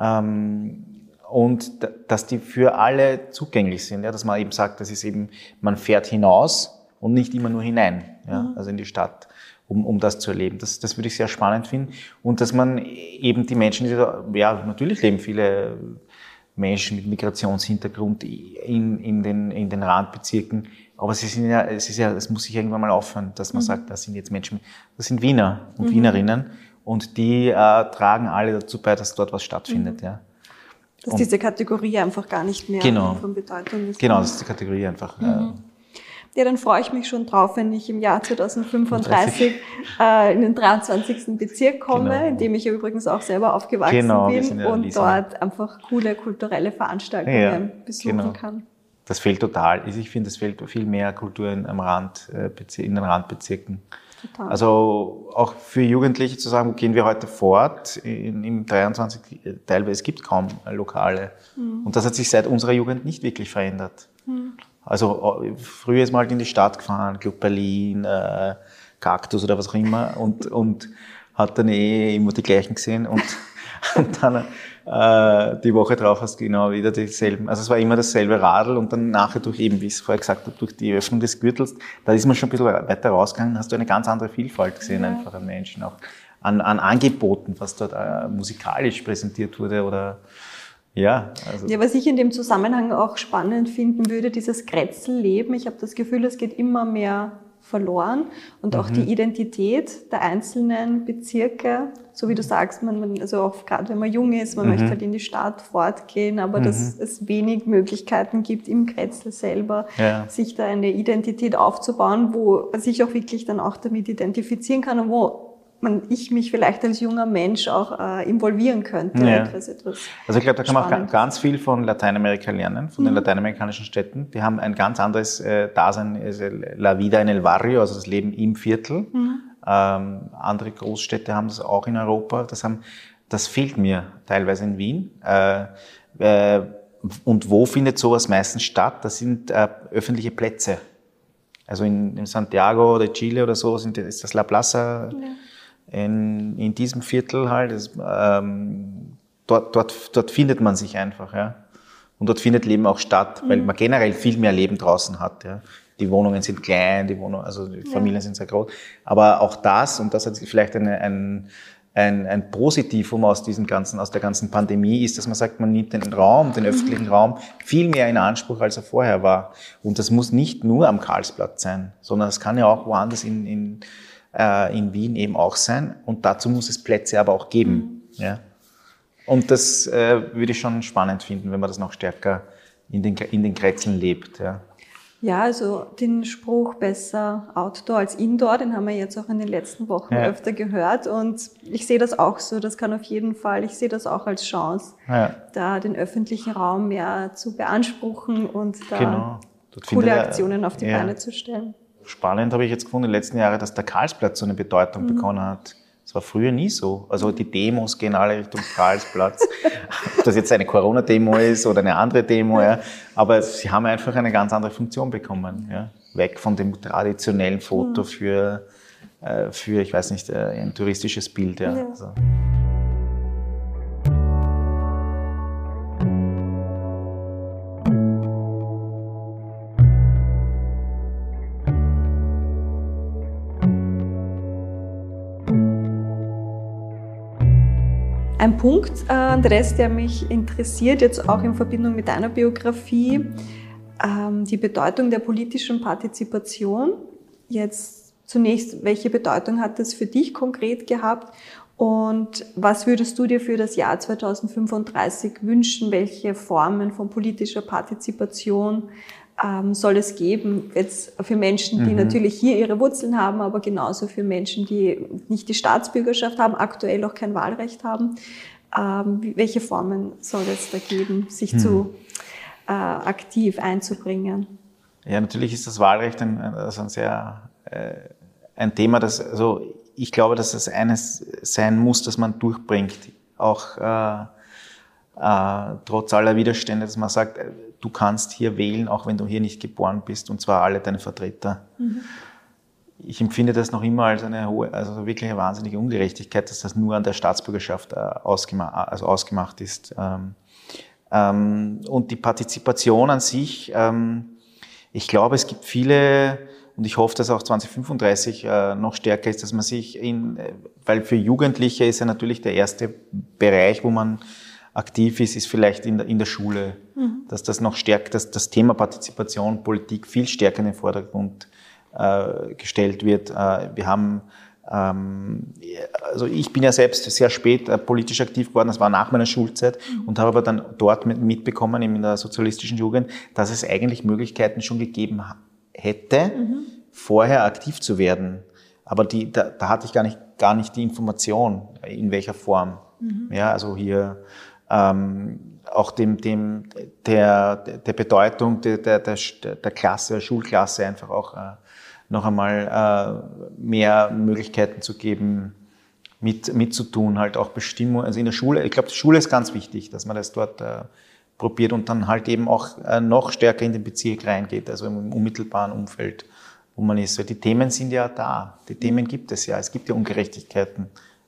S2: Ähm, und dass die für alle zugänglich sind, ja, dass man eben sagt, das ist eben, man fährt hinaus und nicht immer nur hinein, ja, mhm. also in die Stadt um, um das zu erleben. Das, das würde ich sehr spannend finden. Und dass man eben die Menschen, die da, ja, natürlich leben viele Menschen mit Migrationshintergrund in, in, den, in den Randbezirken. Aber sie sind ja, es ist ja, es muss sich irgendwann mal aufhören, dass man mhm. sagt, das sind jetzt Menschen, das sind Wiener und mhm. Wienerinnen. Und die äh, tragen alle dazu bei, dass dort was stattfindet, mhm. ja.
S3: Dass und diese Kategorie einfach gar nicht mehr
S2: genau,
S3: von Bedeutung ist.
S2: Genau, dass die Kategorie einfach äh,
S3: mhm. Ja, dann freue ich mich schon drauf, wenn ich im Jahr 2035 äh, in den 23. Bezirk komme, genau. in dem ich ja übrigens auch selber aufgewachsen genau, bin ja und dort einfach coole kulturelle Veranstaltungen ja, besuchen genau. kann.
S2: Das fehlt total. Ich finde, es fehlt viel mehr Kultur in, am Rand, äh, in den Randbezirken. Total. Also auch für Jugendliche zu sagen, gehen wir heute fort in, im 23. Teilweise es gibt kaum Lokale. Mhm. Und das hat sich seit unserer Jugend nicht wirklich verändert. Mhm. Also äh, früher ist man halt in die Stadt gefahren, Club Berlin, äh, Kaktus oder was auch immer und, und hat dann eh immer die gleichen gesehen und, und dann äh, die Woche drauf hast du genau wieder dieselben. Also es war immer dasselbe Radl und dann nachher durch eben, wie ich es vorher gesagt habe, durch die Öffnung des Gürtels, da ist man schon ein bisschen weiter rausgegangen, hast du eine ganz andere Vielfalt gesehen ja. einfach an Menschen, auch an, an Angeboten, was dort äh, musikalisch präsentiert wurde oder ja,
S3: also. ja, was ich in dem Zusammenhang auch spannend finden würde, dieses Grätzelleben. Ich habe das Gefühl, es geht immer mehr verloren und auch mhm. die Identität der einzelnen Bezirke, so wie du sagst, man, man also auch gerade wenn man jung ist, man mhm. möchte halt in die Stadt fortgehen, aber mhm. dass es wenig Möglichkeiten gibt im Grätzl selber, ja. sich da eine Identität aufzubauen, wo man sich auch wirklich dann auch damit identifizieren kann und wo man, ich mich vielleicht als junger Mensch auch äh, involvieren könnte.
S2: Ja. Etwas, etwas also ich glaube, da kann man auch ganz viel von Lateinamerika lernen, von mhm. den lateinamerikanischen Städten. Die haben ein ganz anderes äh, Dasein, also La Vida en el Barrio, also das Leben im Viertel. Mhm. Ähm, andere Großstädte haben das auch in Europa. Das, haben, das fehlt mir teilweise in Wien. Äh, äh, und wo findet sowas meistens statt? Das sind äh, öffentliche Plätze. Also in, in Santiago oder Chile oder so sind, ist das La Plaza. Ja in, in diesem Viertel halt, das, ähm, dort, dort, dort findet man sich einfach, ja. Und dort findet Leben auch statt, weil mhm. man generell viel mehr Leben draußen hat, ja. Die Wohnungen sind klein, die Wohnungen, also die Familien ja. sind sehr groß. Aber auch das, und das hat vielleicht eine, ein, ein, ein Positivum aus diesem ganzen, aus der ganzen Pandemie ist, dass man sagt, man nimmt den Raum, den öffentlichen Raum viel mehr in Anspruch, als er vorher war. Und das muss nicht nur am Karlsplatz sein, sondern es kann ja auch woanders in, in, äh, in Wien eben auch sein. Und dazu muss es Plätze aber auch geben. Mhm. Ja. Und das äh, würde ich schon spannend finden, wenn man das noch stärker in den, in den Kretzeln lebt. Ja.
S3: Ja, also den Spruch besser Outdoor als Indoor, den haben wir jetzt auch in den letzten Wochen ja. öfter gehört und ich sehe das auch so. Das kann auf jeden Fall, ich sehe das auch als Chance, ja. da den öffentlichen Raum mehr zu beanspruchen und da genau. coole Aktionen auf die ja. Beine zu stellen.
S2: Spannend habe ich jetzt gefunden in den letzten Jahren, dass der Karlsplatz so eine Bedeutung mhm. bekommen hat. Das war früher nie so. Also die Demos gehen alle Richtung Karlsplatz. Ob das jetzt eine Corona-Demo ist oder eine andere Demo, ja. Aber sie haben einfach eine ganz andere Funktion bekommen, ja. Weg von dem traditionellen Foto mhm. für, äh, für, ich weiß nicht, äh, ein touristisches Bild, ja. ja. Also.
S3: Ein Punkt, äh, Andres, der mich interessiert, jetzt auch in Verbindung mit deiner Biografie, ähm, die Bedeutung der politischen Partizipation. Jetzt zunächst, welche Bedeutung hat das für dich konkret gehabt? Und was würdest du dir für das Jahr 2035 wünschen? Welche Formen von politischer Partizipation ähm, soll es geben, jetzt für Menschen, die mhm. natürlich hier ihre Wurzeln haben, aber genauso für Menschen, die nicht die Staatsbürgerschaft haben, aktuell auch kein Wahlrecht haben. Ähm, welche Formen soll es da geben, sich mhm. zu äh, aktiv einzubringen?
S2: Ja, natürlich ist das Wahlrecht ein, also ein sehr äh, ein Thema, das also ich glaube, dass es eines sein muss, das man durchbringt, auch äh, äh, trotz aller Widerstände, dass man sagt, äh, du kannst hier wählen, auch wenn du hier nicht geboren bist, und zwar alle deine Vertreter. Mhm. Ich empfinde das noch immer als eine hohe, also wirklich eine wahnsinnige Ungerechtigkeit, dass das nur an der Staatsbürgerschaft äh, ausgemacht, also ausgemacht ist. Ähm, ähm, und die Partizipation an sich, ähm, ich glaube, es gibt viele, und ich hoffe, dass auch 2035 äh, noch stärker ist, dass man sich in, weil für Jugendliche ist ja natürlich der erste Bereich, wo man aktiv ist, ist vielleicht in der, in der Schule, mhm. dass das noch stärkt, dass das Thema Partizipation, Politik viel stärker in den Vordergrund äh, gestellt wird. Äh, wir haben ähm, also ich bin ja selbst sehr spät äh, politisch aktiv geworden, das war nach meiner Schulzeit mhm. und habe aber dann dort mit, mitbekommen, in der sozialistischen Jugend, dass es eigentlich Möglichkeiten schon gegeben hätte, mhm. vorher aktiv zu werden. Aber die, da, da hatte ich gar nicht, gar nicht die Information, in welcher Form. Mhm. Ja, also hier ähm, auch dem, dem, der, der Bedeutung der, der, der Klasse, der Schulklasse einfach auch äh, noch einmal äh, mehr Möglichkeiten zu geben, mit, mitzutun, halt auch Bestimmungen, also in der Schule, ich glaube, die Schule ist ganz wichtig, dass man das dort äh, probiert und dann halt eben auch äh, noch stärker in den Bezirk reingeht, also im unmittelbaren Umfeld, wo man ist. Weil die Themen sind ja da, die Themen gibt es ja, es gibt ja Ungerechtigkeiten.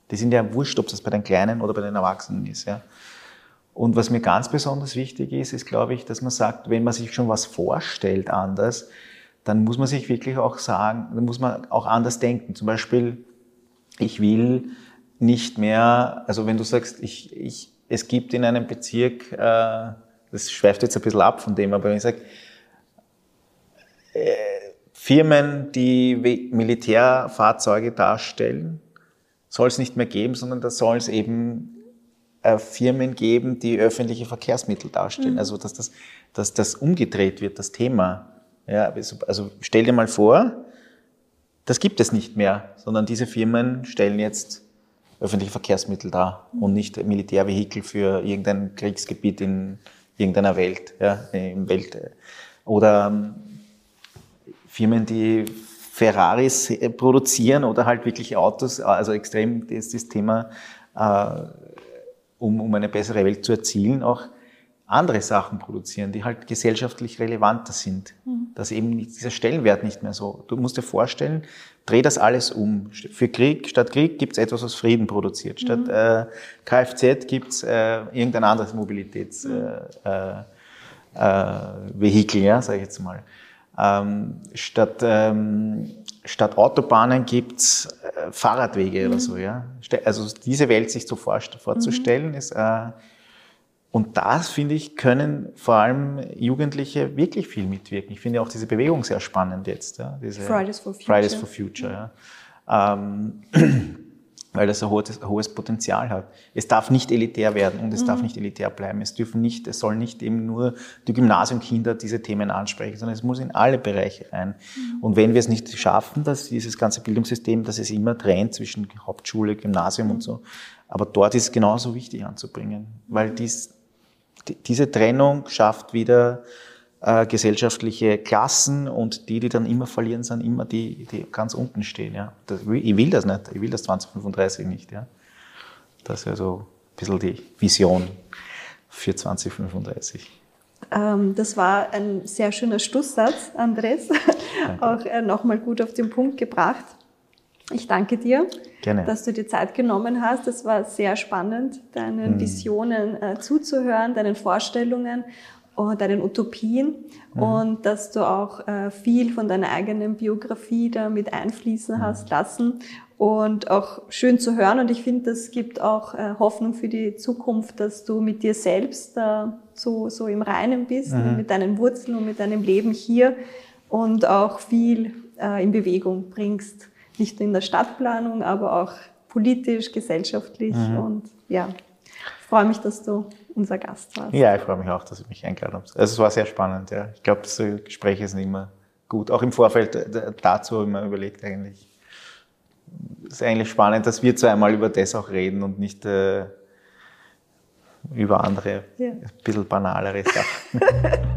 S2: Die sind ja wurscht, ob das bei den Kleinen oder bei den Erwachsenen ist. Ja. Und was mir ganz besonders wichtig ist, ist, glaube ich, dass man sagt, wenn man sich schon was vorstellt anders, dann muss man sich wirklich auch sagen, dann muss man auch anders denken. Zum Beispiel, ich will nicht mehr, also wenn du sagst, ich, ich, es gibt in einem Bezirk, äh, das schweift jetzt ein bisschen ab von dem, aber wenn ich sage, äh, Firmen, die Militärfahrzeuge darstellen, soll es nicht mehr geben, sondern da soll es eben äh, Firmen geben, die öffentliche Verkehrsmittel darstellen. Mhm. Also dass das, dass das umgedreht wird, das Thema. Ja, also, also stell dir mal vor, das gibt es nicht mehr, sondern diese Firmen stellen jetzt öffentliche Verkehrsmittel dar mhm. und nicht Militärvehikel für irgendein Kriegsgebiet in irgendeiner Welt, ja, im Welt. Oder ähm, Firmen, die Ferraris äh, produzieren oder halt wirklich Autos, also extrem ist das Thema äh, um, um eine bessere Welt zu erzielen, auch andere Sachen produzieren, die halt gesellschaftlich relevanter sind. Mhm. Dass eben dieser Stellenwert nicht mehr so. Du musst dir vorstellen, dreh das alles um. Für Krieg, statt Krieg gibt's etwas, was Frieden produziert. Statt mhm. äh, Kfz gibt's äh, irgendein anderes Mobilitätsvehikel, äh, äh, äh, ja, sage ich jetzt mal. Ähm, statt, ähm, statt Autobahnen gibt's äh, Fahrradwege mhm. oder so. Ja? Also diese Welt sich so vorzustellen, mhm. ist äh, und das, finde ich, können vor allem Jugendliche wirklich viel mitwirken. Ich finde auch diese Bewegung sehr spannend jetzt. Ja, diese
S3: Fridays for Future.
S2: Fridays for Future ja. Ähm, weil das ein hohes, ein hohes, Potenzial hat. Es darf nicht elitär werden und es mhm. darf nicht elitär bleiben. Es dürfen nicht, es sollen nicht eben nur die Gymnasiumkinder diese Themen ansprechen, sondern es muss in alle Bereiche rein. Mhm. Und wenn wir es nicht schaffen, dass dieses ganze Bildungssystem, dass es immer trennt zwischen Hauptschule, Gymnasium mhm. und so, aber dort ist es genauso wichtig anzubringen, weil dies, diese Trennung schafft wieder äh, gesellschaftliche Klassen und die, die dann immer verlieren, sind immer die, die ganz unten stehen. Ja. Das, ich will das nicht, ich will das 2035 nicht. Ja. Das ist also ein bisschen die Vision für 2035.
S3: Ähm, das war ein sehr schöner Schlusssatz, Andres. Auch äh, nochmal gut auf den Punkt gebracht. Ich danke dir,
S2: Gerne.
S3: dass du dir Zeit genommen hast. Es war sehr spannend, deinen hm. Visionen äh, zuzuhören, deinen Vorstellungen deinen Utopien mhm. und dass du auch äh, viel von deiner eigenen Biografie da mit einfließen mhm. hast lassen und auch schön zu hören. Und ich finde, das gibt auch äh, Hoffnung für die Zukunft, dass du mit dir selbst äh, so, so im Reinen bist, mhm. mit deinen Wurzeln und mit deinem Leben hier und auch viel äh, in Bewegung bringst nicht nur in der Stadtplanung, aber auch politisch, gesellschaftlich. Mhm. Und ja, ich freue mich, dass du unser Gast warst.
S2: Ja, ich freue mich auch, dass ich mich eingeladen habe. Also es war sehr spannend. Ja. Ich glaube, so Gespräche sind immer gut. Auch im Vorfeld dazu immer überlegt eigentlich. Es ist eigentlich spannend, dass wir zweimal über das auch reden und nicht äh, über andere, ja. ein bisschen banalere Sachen.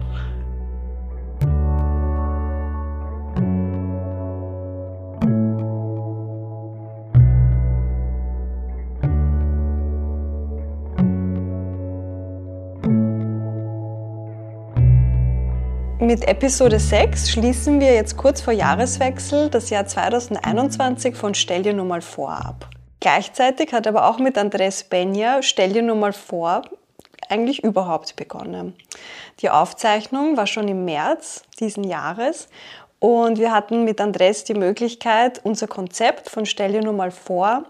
S3: Mit Episode 6 schließen wir jetzt kurz vor Jahreswechsel das Jahr 2021 von Stell dir nur mal vor ab. Gleichzeitig hat aber auch mit Andres Benja Stell dir nur mal vor eigentlich überhaupt begonnen. Die Aufzeichnung war schon im März diesen Jahres und wir hatten mit Andres die Möglichkeit, unser Konzept von Stell dir nur mal vor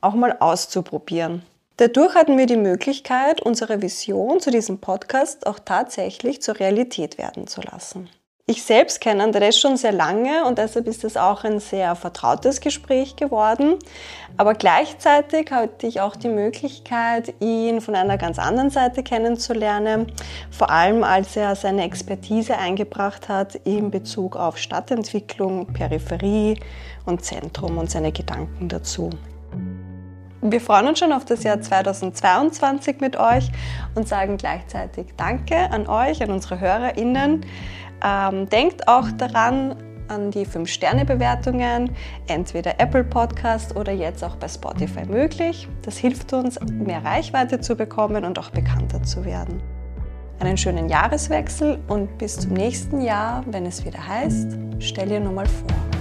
S3: auch mal auszuprobieren. Dadurch hatten wir die Möglichkeit, unsere Vision zu diesem Podcast auch tatsächlich zur Realität werden zu lassen. Ich selbst kenne Andres schon sehr lange und deshalb ist es auch ein sehr vertrautes Gespräch geworden. Aber gleichzeitig hatte ich auch die Möglichkeit, ihn von einer ganz anderen Seite kennenzulernen. Vor allem, als er seine Expertise eingebracht hat in Bezug auf Stadtentwicklung, Peripherie und Zentrum und seine Gedanken dazu. Wir freuen uns schon auf das Jahr 2022 mit euch und sagen gleichzeitig Danke an euch, an unsere HörerInnen. Ähm, denkt auch daran, an die 5-Sterne-Bewertungen, entweder Apple Podcast oder jetzt auch bei Spotify möglich. Das hilft uns, mehr Reichweite zu bekommen und auch bekannter zu werden. Einen schönen Jahreswechsel und bis zum nächsten Jahr, wenn es wieder heißt, stell dir nur mal vor.